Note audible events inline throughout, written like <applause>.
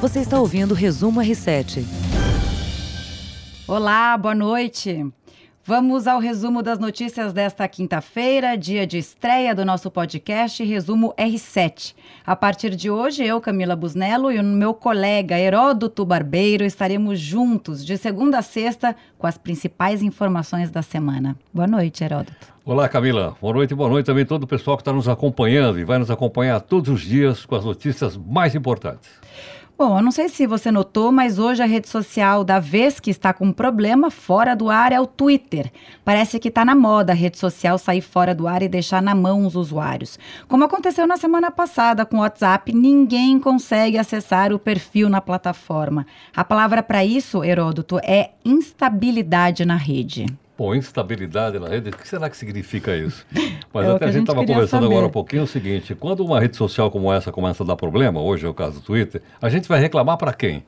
Você está ouvindo o Resumo R7. Olá, boa noite. Vamos ao resumo das notícias desta quinta-feira, dia de estreia do nosso podcast Resumo R7. A partir de hoje, eu, Camila Busnello, e o meu colega Heródoto Barbeiro estaremos juntos de segunda a sexta com as principais informações da semana. Boa noite, Heródoto. Olá, Camila. Boa noite, boa noite também todo o pessoal que está nos acompanhando e vai nos acompanhar todos os dias com as notícias mais importantes. Bom, eu não sei se você notou, mas hoje a rede social da vez que está com um problema fora do ar é o Twitter. Parece que está na moda a rede social sair fora do ar e deixar na mão os usuários. Como aconteceu na semana passada com o WhatsApp, ninguém consegue acessar o perfil na plataforma. A palavra para isso, Heródoto, é instabilidade na rede. Pô, instabilidade na rede, o que será que significa isso? <laughs> Mas é até a gente estava conversando saber. agora um pouquinho o seguinte: quando uma rede social como essa começa a dar problema, hoje é o caso do Twitter, a gente vai reclamar para quem?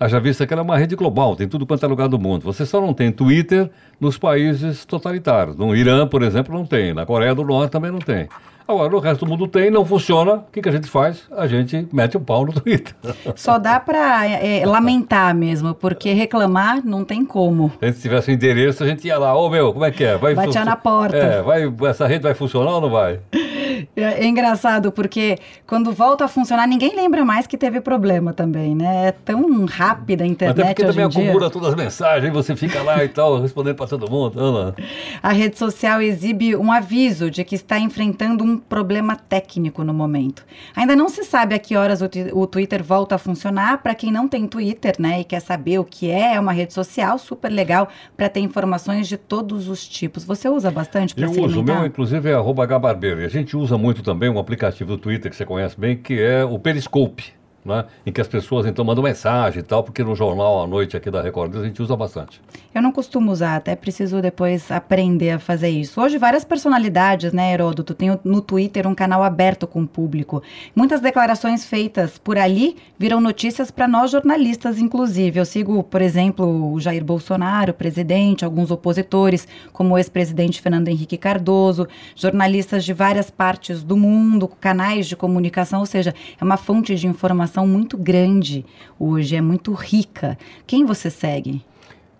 Haja vista que ela é uma rede global, tem tudo quanto é lugar do mundo. Você só não tem Twitter nos países totalitários. No Irã, por exemplo, não tem. Na Coreia do Norte também não tem. Agora, o resto do mundo tem, não funciona. O que, que a gente faz? A gente mete o pau no Twitter. <laughs> Só dá para é, lamentar mesmo, porque reclamar não tem como. Se tivesse endereço, a gente ia lá, ô oh, meu, como é que é? Vai Batia na porta. É, vai, essa rede vai funcionar ou não vai? <laughs> É, é, engraçado, porque quando volta a funcionar, ninguém lembra mais que teve problema também, né? É tão rápida a internet. Até porque também acumula todas as mensagens, você fica lá e tal, respondendo para todo mundo. A rede social exibe um aviso de que está enfrentando um problema técnico no momento. Ainda não se sabe a que horas o, o Twitter volta a funcionar. Para quem não tem Twitter, né, e quer saber o que é, é uma rede social super legal para ter informações de todos os tipos. Você usa bastante para Eu uso, o meu inclusive é arroba Gabarbeiro. E a gente usa muito também um aplicativo do Twitter que você conhece bem, que é o Periscope né? em que as pessoas então mandam mensagem e tal, porque no jornal à noite aqui da Record a gente usa bastante. Eu não costumo usar, até preciso depois aprender a fazer isso. Hoje várias personalidades, né, Heródoto, tem no Twitter um canal aberto com o público. Muitas declarações feitas por ali viram notícias para nós jornalistas, inclusive. Eu sigo, por exemplo, o Jair Bolsonaro, presidente, alguns opositores, como o ex-presidente Fernando Henrique Cardoso, jornalistas de várias partes do mundo, canais de comunicação, ou seja, é uma fonte de informação informação muito grande hoje, é muito rica. Quem você segue?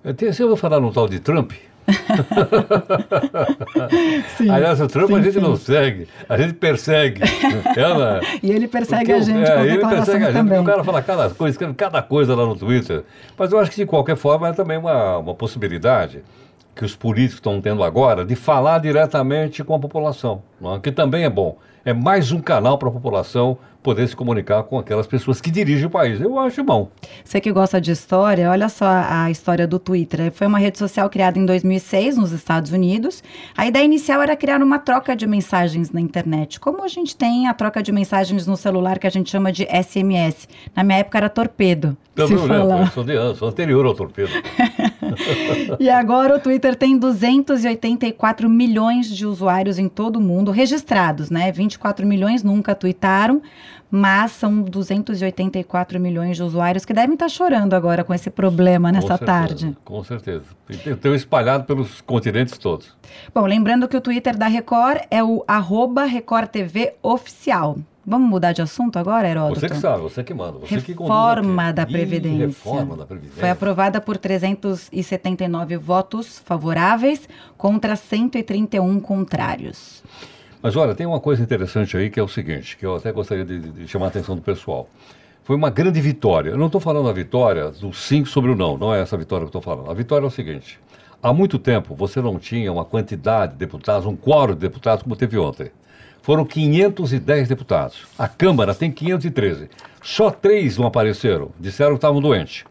Eu, se eu vou falar no tal de Trump, <laughs> sim, Aliás, o Trump sim, a gente sim. não segue, a gente persegue. <laughs> Ela, e ele persegue a gente é, ele persegue a gente, também. O cara fala cada coisa, escreve cada coisa lá no Twitter. Mas eu acho que, de qualquer forma, é também uma, uma possibilidade que os políticos estão tendo agora de falar diretamente com a população, é? que também é bom. É mais um canal para a população poder se comunicar com aquelas pessoas que dirigem o país. Eu acho bom. Você que gosta de história, olha só a história do Twitter. Foi uma rede social criada em 2006 nos Estados Unidos. A ideia inicial era criar uma troca de mensagens na internet, como a gente tem a troca de mensagens no celular que a gente chama de SMS. Na minha época era torpedo. Também se lembro, eu sou, de, sou anterior ao torpedo. <laughs> <laughs> e agora o Twitter tem 284 milhões de usuários em todo o mundo registrados, né? 24 milhões nunca tweetaram mas são 284 milhões de usuários que devem estar chorando agora com esse problema nessa com certeza, tarde. Com certeza. Estão espalhado pelos continentes todos. Bom, lembrando que o Twitter da Record é o arroba Record TV Oficial. Vamos mudar de assunto agora, Heródoto? Você que sabe, você que manda. Você reforma que da Previdência. Ih, reforma da Previdência. Foi aprovada por 379 votos favoráveis contra 131 contrários. Mas olha, tem uma coisa interessante aí que é o seguinte, que eu até gostaria de, de chamar a atenção do pessoal. Foi uma grande vitória. Eu não estou falando a vitória do sim sobre o não, não é essa vitória que eu estou falando. A vitória é o seguinte: há muito tempo você não tinha uma quantidade de deputados, um quórum de deputados como teve ontem. Foram 510 deputados. A Câmara tem 513. Só três não apareceram, disseram que estavam doentes.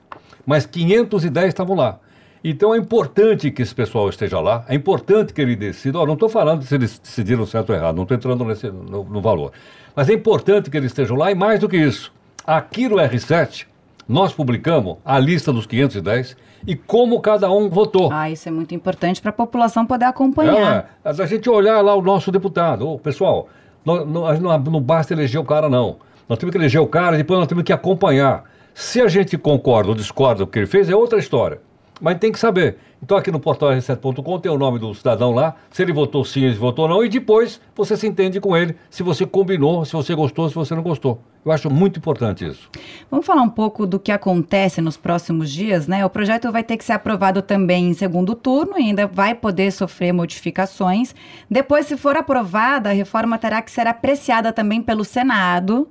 Mas 510 estavam lá. Então é importante que esse pessoal esteja lá, é importante que ele decida. Oh, não estou falando se eles decidiram certo ou errado, não estou entrando nesse, no, no valor. Mas é importante que eles estejam lá e mais do que isso. Aqui no R7, nós publicamos a lista dos 510 e como cada um votou. Ah, isso é muito importante para a população poder acompanhar. É, a gente olhar lá o nosso deputado. Oh, pessoal, não, não, não, basta eleger o cara, não. Nós temos que eleger o cara e depois nós temos que acompanhar. Se a gente concorda ou discorda do que ele fez, é outra história. Mas tem que saber. Então aqui no portal r7.com tem o nome do cidadão lá, se ele votou sim, se votou não, e depois você se entende com ele, se você combinou, se você gostou, se você não gostou. Eu acho muito importante isso. Vamos falar um pouco do que acontece nos próximos dias, né? O projeto vai ter que ser aprovado também em segundo turno e ainda vai poder sofrer modificações. Depois, se for aprovada, a reforma terá que ser apreciada também pelo Senado.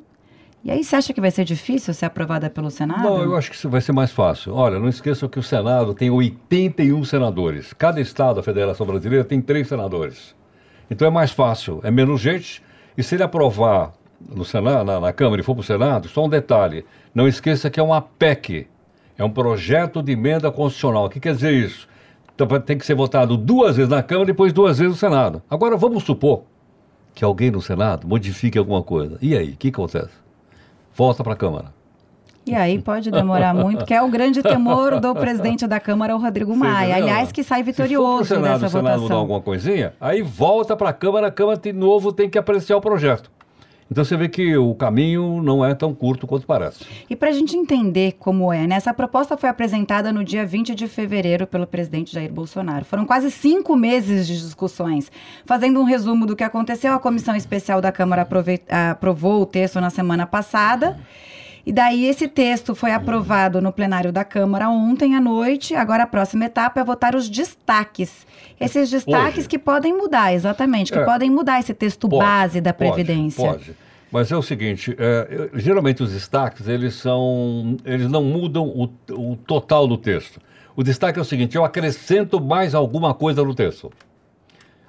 E aí, você acha que vai ser difícil ser aprovada pelo Senado? Não, eu acho que isso vai ser mais fácil. Olha, não esqueçam que o Senado tem 81 senadores. Cada estado da Federação Brasileira tem três senadores. Então é mais fácil, é menos gente. E se ele aprovar no Senado, na, na Câmara e for para o Senado, só um detalhe: não esqueça que é uma PEC, é um projeto de emenda constitucional. O que quer dizer isso? Então, tem que ser votado duas vezes na Câmara e depois duas vezes no Senado. Agora, vamos supor que alguém no Senado modifique alguma coisa. E aí, o que acontece? volta para a Câmara. E aí pode demorar muito, que é o grande temor do presidente da Câmara, o Rodrigo Maia. Aliás, que sai vitorioso Se for Senado, dessa o Senado mudar alguma coisinha, aí volta para a Câmara, a Câmara de novo tem que apreciar o projeto. Então você vê que o caminho não é tão curto quanto parece. E para a gente entender como é, né? Essa proposta foi apresentada no dia 20 de fevereiro pelo presidente Jair Bolsonaro. Foram quase cinco meses de discussões. Fazendo um resumo do que aconteceu, a comissão especial da Câmara aprovou o texto na semana passada. E daí esse texto foi aprovado no plenário da Câmara ontem à noite. Agora a próxima etapa é votar os destaques. Esses destaques Hoje. que podem mudar, exatamente, que é, podem mudar esse texto pode, base da Previdência. Pode, pode. Mas é o seguinte, é, geralmente os destaques, eles são, eles não mudam o, o total do texto. O destaque é o seguinte, eu acrescento mais alguma coisa no texto.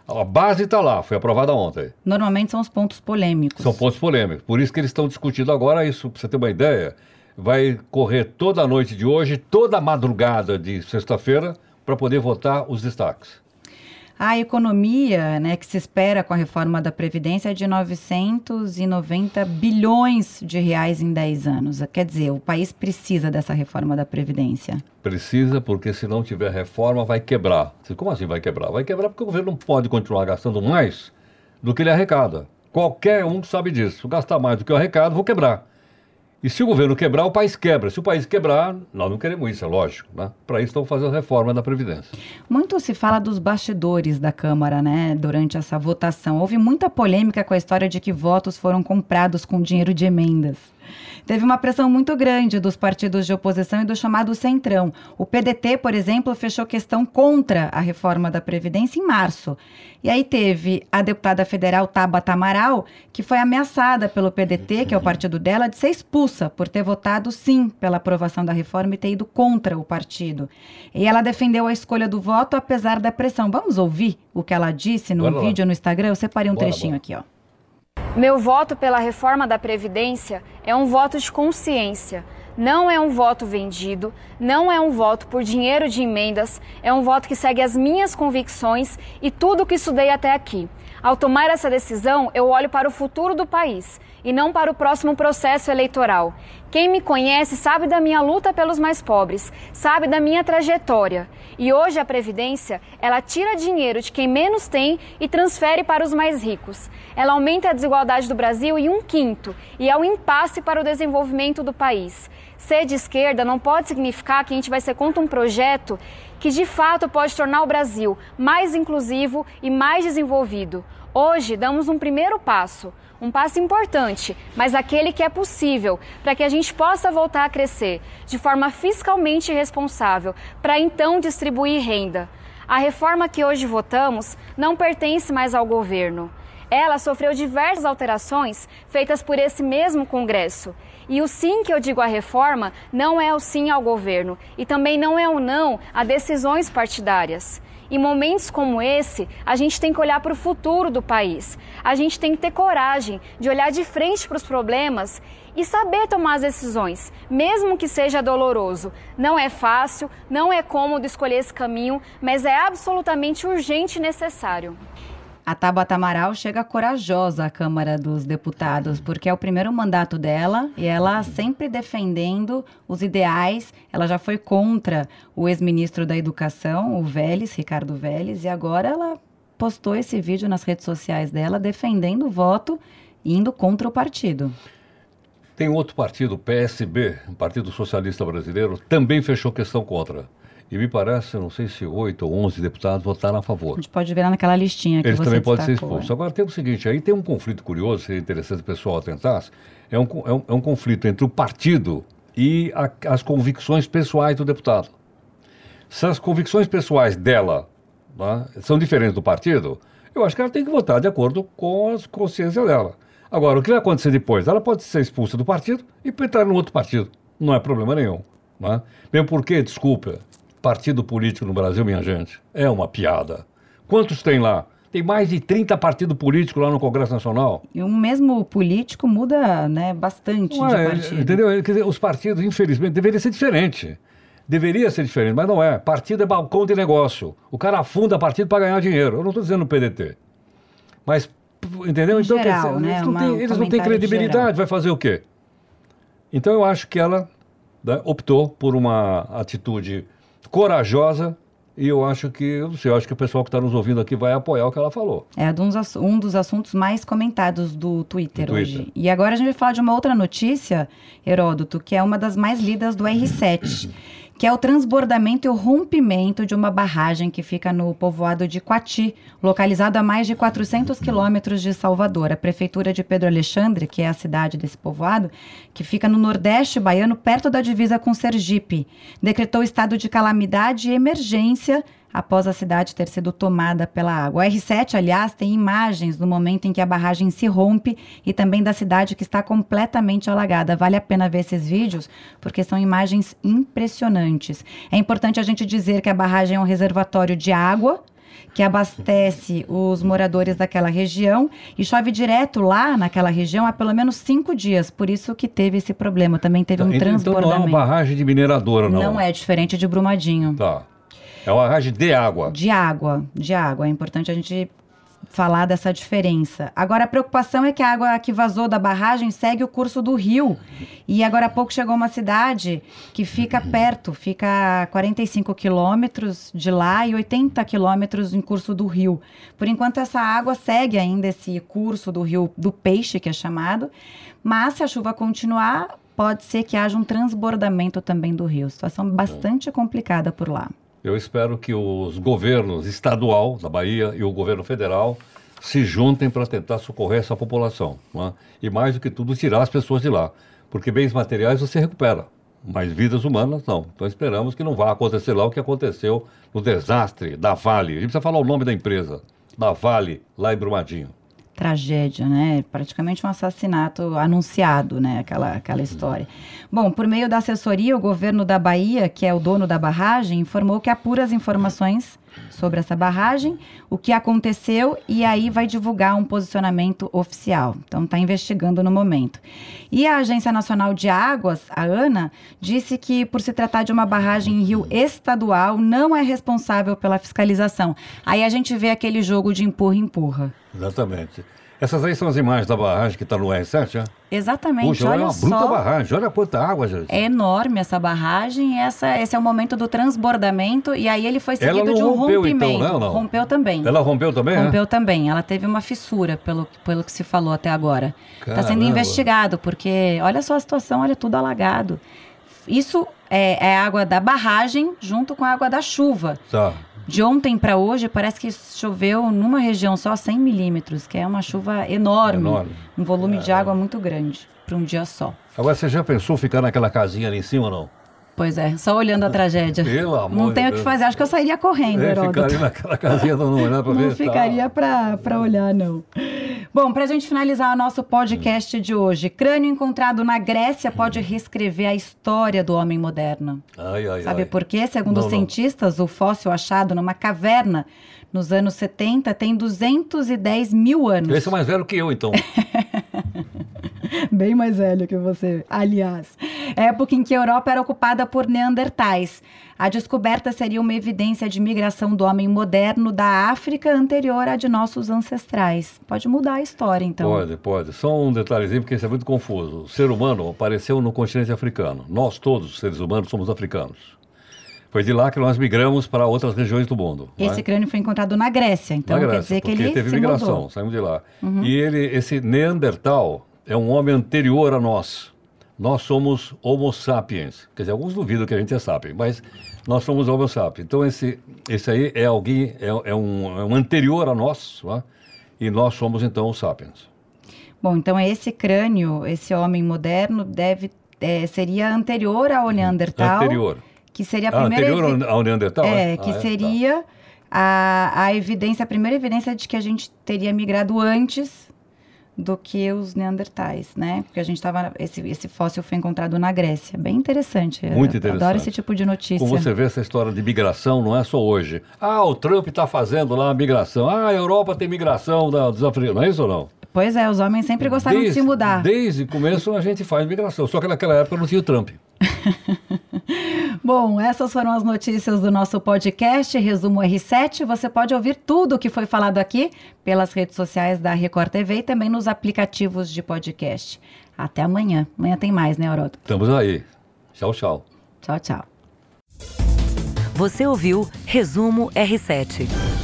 A base está lá, foi aprovada ontem. Normalmente são os pontos polêmicos. São pontos polêmicos. Por isso que eles estão discutindo agora isso, para você ter uma ideia. Vai correr toda a noite de hoje, toda a madrugada de sexta-feira, para poder votar os destaques. A economia né, que se espera com a reforma da Previdência é de 990 bilhões de reais em 10 anos. Quer dizer, o país precisa dessa reforma da Previdência. Precisa, porque se não tiver reforma, vai quebrar. Como assim vai quebrar? Vai quebrar porque o governo não pode continuar gastando mais do que ele arrecada. Qualquer um sabe disso. Gastar mais do que eu arrecado, vou quebrar. E se o governo quebrar, o país quebra. Se o país quebrar, nós não queremos isso, é lógico. Né? Para isso estão fazendo a reforma da Previdência. Muito se fala dos bastidores da Câmara, né, durante essa votação. Houve muita polêmica com a história de que votos foram comprados com dinheiro de emendas. Teve uma pressão muito grande dos partidos de oposição e do chamado Centrão. O PDT, por exemplo, fechou questão contra a reforma da Previdência em março. E aí teve a deputada federal Tabata Amaral, que foi ameaçada pelo PDT, que é o partido dela, de ser expulsa por ter votado sim pela aprovação da reforma e ter ido contra o partido. E ela defendeu a escolha do voto apesar da pressão. Vamos ouvir o que ela disse no vídeo no Instagram? Eu separei um bora, trechinho bora. aqui, ó. Meu voto pela reforma da Previdência é um voto de consciência. Não é um voto vendido, não é um voto por dinheiro de emendas, é um voto que segue as minhas convicções e tudo o que estudei até aqui. Ao tomar essa decisão, eu olho para o futuro do país e não para o próximo processo eleitoral. Quem me conhece sabe da minha luta pelos mais pobres, sabe da minha trajetória. E hoje a Previdência, ela tira dinheiro de quem menos tem e transfere para os mais ricos. Ela aumenta a desigualdade do Brasil em um quinto e é um impasse para o desenvolvimento do país. Ser de esquerda não pode significar que a gente vai ser contra um projeto que de fato pode tornar o Brasil mais inclusivo e mais desenvolvido. Hoje damos um primeiro passo, um passo importante, mas aquele que é possível para que a gente possa voltar a crescer de forma fiscalmente responsável, para então distribuir renda. A reforma que hoje votamos não pertence mais ao governo. Ela sofreu diversas alterações feitas por esse mesmo Congresso. E o sim que eu digo à reforma não é o sim ao governo e também não é o não a decisões partidárias. Em momentos como esse, a gente tem que olhar para o futuro do país. A gente tem que ter coragem de olhar de frente para os problemas e saber tomar as decisões, mesmo que seja doloroso. Não é fácil, não é cômodo escolher esse caminho, mas é absolutamente urgente e necessário. A Tabata Amaral chega corajosa à Câmara dos Deputados, porque é o primeiro mandato dela e ela sempre defendendo os ideais. Ela já foi contra o ex-ministro da Educação, o Vélez, Ricardo Vélez, e agora ela postou esse vídeo nas redes sociais dela defendendo o voto indo contra o partido. Tem outro partido, o PSB, Partido Socialista Brasileiro, também fechou questão contra. E me parece, não sei se oito ou onze deputados votaram a A favor. gente pode ver naquela listinha que Eles você também podem ser expulsos. é. Agora tem o seguinte, aí tem um conflito curioso, seria interessante o pessoal atentasse, é um, é um, é um conflito entre o partido e a- as convicções pessoais do deputado. Se as convicções pessoais dela né, são diferentes do partido, eu acho que ela tem que votar de acordo com a consciência dela. Agora, o que vai acontecer depois? Ela pode ser expulsa do partido e entrar no outro partido. Não é problema nenhum. Né? Mesmo porque, desculpa, partido político no Brasil, minha gente, é uma piada. Quantos tem lá? Tem mais de 30 partidos políticos lá no Congresso Nacional. E um mesmo político muda né, bastante Não de partido. entendeu? Quer dizer, os partidos, infelizmente, deveria ser diferente. Deveria ser diferente, mas não é. Partido é balcão de negócio. O cara afunda partido para ganhar dinheiro. Eu não estou dizendo PDT. Mas, entendeu? Em Então, geral, dizer, né? eles não têm, eles não têm credibilidade. Vai fazer o quê? Então, eu acho que ela né, optou por uma atitude corajosa e eu acho que, eu não sei, eu acho que o pessoal que está nos ouvindo aqui vai apoiar o que ela falou. É um dos, ass- dos assuntos mais comentados do Twitter, Do Twitter. hoje. E agora a gente vai falar de uma outra notícia, Heródoto, que é uma das mais lidas do R7, <clears throat> que é o transbordamento e o rompimento de uma barragem que fica no povoado de Quati, localizado a mais de 400 quilômetros de Salvador. A prefeitura de Pedro Alexandre, que é a cidade desse povoado, que fica no nordeste baiano, perto da divisa com Sergipe, decretou estado de calamidade e emergência após a cidade ter sido tomada pela água. O R7, aliás, tem imagens no momento em que a barragem se rompe e também da cidade que está completamente alagada. Vale a pena ver esses vídeos porque são imagens impressionantes. É importante a gente dizer que a barragem é um reservatório de água que abastece os moradores daquela região e chove direto lá naquela região há pelo menos cinco dias. Por isso que teve esse problema. Também teve um então não é transbordamento. uma barragem de mineradora, não. Não é diferente de Brumadinho. Tá. É uma barragem de água. De água, de água. É importante a gente falar dessa diferença. Agora, a preocupação é que a água que vazou da barragem segue o curso do rio. E agora há pouco chegou uma cidade que fica perto, fica a 45 quilômetros de lá e 80 quilômetros em curso do rio. Por enquanto, essa água segue ainda esse curso do rio do peixe, que é chamado. Mas, se a chuva continuar, pode ser que haja um transbordamento também do rio. Situação bastante complicada por lá. Eu espero que os governos estadual da Bahia e o governo federal se juntem para tentar socorrer essa população. não é? E mais do que tudo, tirar as pessoas de lá. Porque bens materiais você recupera, mas vidas humanas não. Então esperamos que não vá acontecer lá o que aconteceu no desastre da Vale. A gente precisa falar o nome da empresa. Da Vale, lá em Brumadinho. Tragédia, né? Praticamente um assassinato anunciado, né? Aquela, aquela história. Bom, por meio da assessoria, o governo da Bahia, que é o dono da barragem, informou que apura as informações sobre essa barragem, o que aconteceu e aí vai divulgar um posicionamento oficial. Então está investigando no momento. E a Agência Nacional de Águas, a ANA, disse que por se tratar de uma barragem em rio estadual, não é responsável pela fiscalização. Aí a gente vê aquele jogo de empurra-empurra. Exatamente. Essas aí são as imagens da barragem que está no R7, né? Exatamente, Puxa, olha é uma bruta só. barragem. Olha quanta água, gente. É enorme essa barragem, essa, esse é o momento do transbordamento e aí ele foi Ela seguido não de um rompeu, então, rompimento. né, ou não? Rompeu também. Ela rompeu também, né? Rompeu também. Ela teve uma fissura, pelo, pelo que se falou até agora. Está sendo investigado, porque olha só a situação, olha tudo alagado. Isso é, é água da barragem junto com a água da chuva. Tá. De ontem para hoje, parece que choveu numa região só 100 milímetros, que é uma chuva enorme. Enorme. Um volume de água muito grande para um dia só. Agora, você já pensou ficar naquela casinha ali em cima ou não? Pois é, só olhando a tragédia. <laughs> Pelo amor Não tem o que fazer. Acho que eu sairia correndo, É, Heródoto. ficar ali naquela casinha uma olhada pra ver. Não ficaria para olhar, não. Bom, pra gente finalizar o nosso podcast de hoje, crânio encontrado na Grécia pode reescrever a história do homem moderno. Ai, ai, Sabe ai. por quê? Segundo Não, os não. cientistas, o fóssil achado numa caverna nos anos 70 tem 210 mil anos. Esse é mais velho que eu, então. <laughs> Bem mais velho que você, aliás. Época em que a Europa era ocupada por neandertais. A descoberta seria uma evidência de migração do homem moderno da África anterior à de nossos ancestrais. Pode mudar a história, então. Pode, pode. Só um detalhezinho, porque isso é muito confuso. O ser humano apareceu no continente africano. Nós todos, os seres humanos, somos africanos. Foi de lá que nós migramos para outras regiões do mundo. Esse crânio foi encontrado na Grécia, então Na quer Grécia, dizer que ele teve migração, mudou. Uhum. saímos de lá. E ele, esse Neandertal é um homem anterior a nós. Nós somos Homo sapiens. Quer dizer, alguns duvidam que a gente é sapiens, mas nós somos Homo sapiens. Então, esse, esse aí é alguém, é, é, um, é um anterior a nós, né? e nós somos, então, os sapiens. Bom, então esse crânio, esse homem moderno, deve, é, seria anterior ao Neandertal. Anterior. Que seria a Ah, primeira... anterior evi- ao Neandertal? É, Ah, que tá. seria a, a evidência, a primeira evidência de que a gente teria migrado antes do que os neandertais, né? Porque a gente estava esse, esse fóssil foi encontrado na Grécia, bem interessante. Muito interessante. Adoro esse tipo de notícia. Como você vê essa história de migração, não é só hoje. Ah, o Trump está fazendo lá a migração. Ah, a Europa tem migração da- dos africanos. Não é isso ou não? Pois é, os homens sempre gostaram de se mudar. Desde o começo a gente faz migração. Só que naquela época não tinha o Trump. <laughs> Bom, essas foram as notícias do nosso podcast Resumo R7. Você pode ouvir tudo o que foi falado aqui pelas redes sociais da Record TV e também nos aplicativos de podcast. Até amanhã. Amanhã tem mais, né, Orodo? Estamos aí. Tchau, tchau. Tchau, tchau. Você ouviu Resumo R7.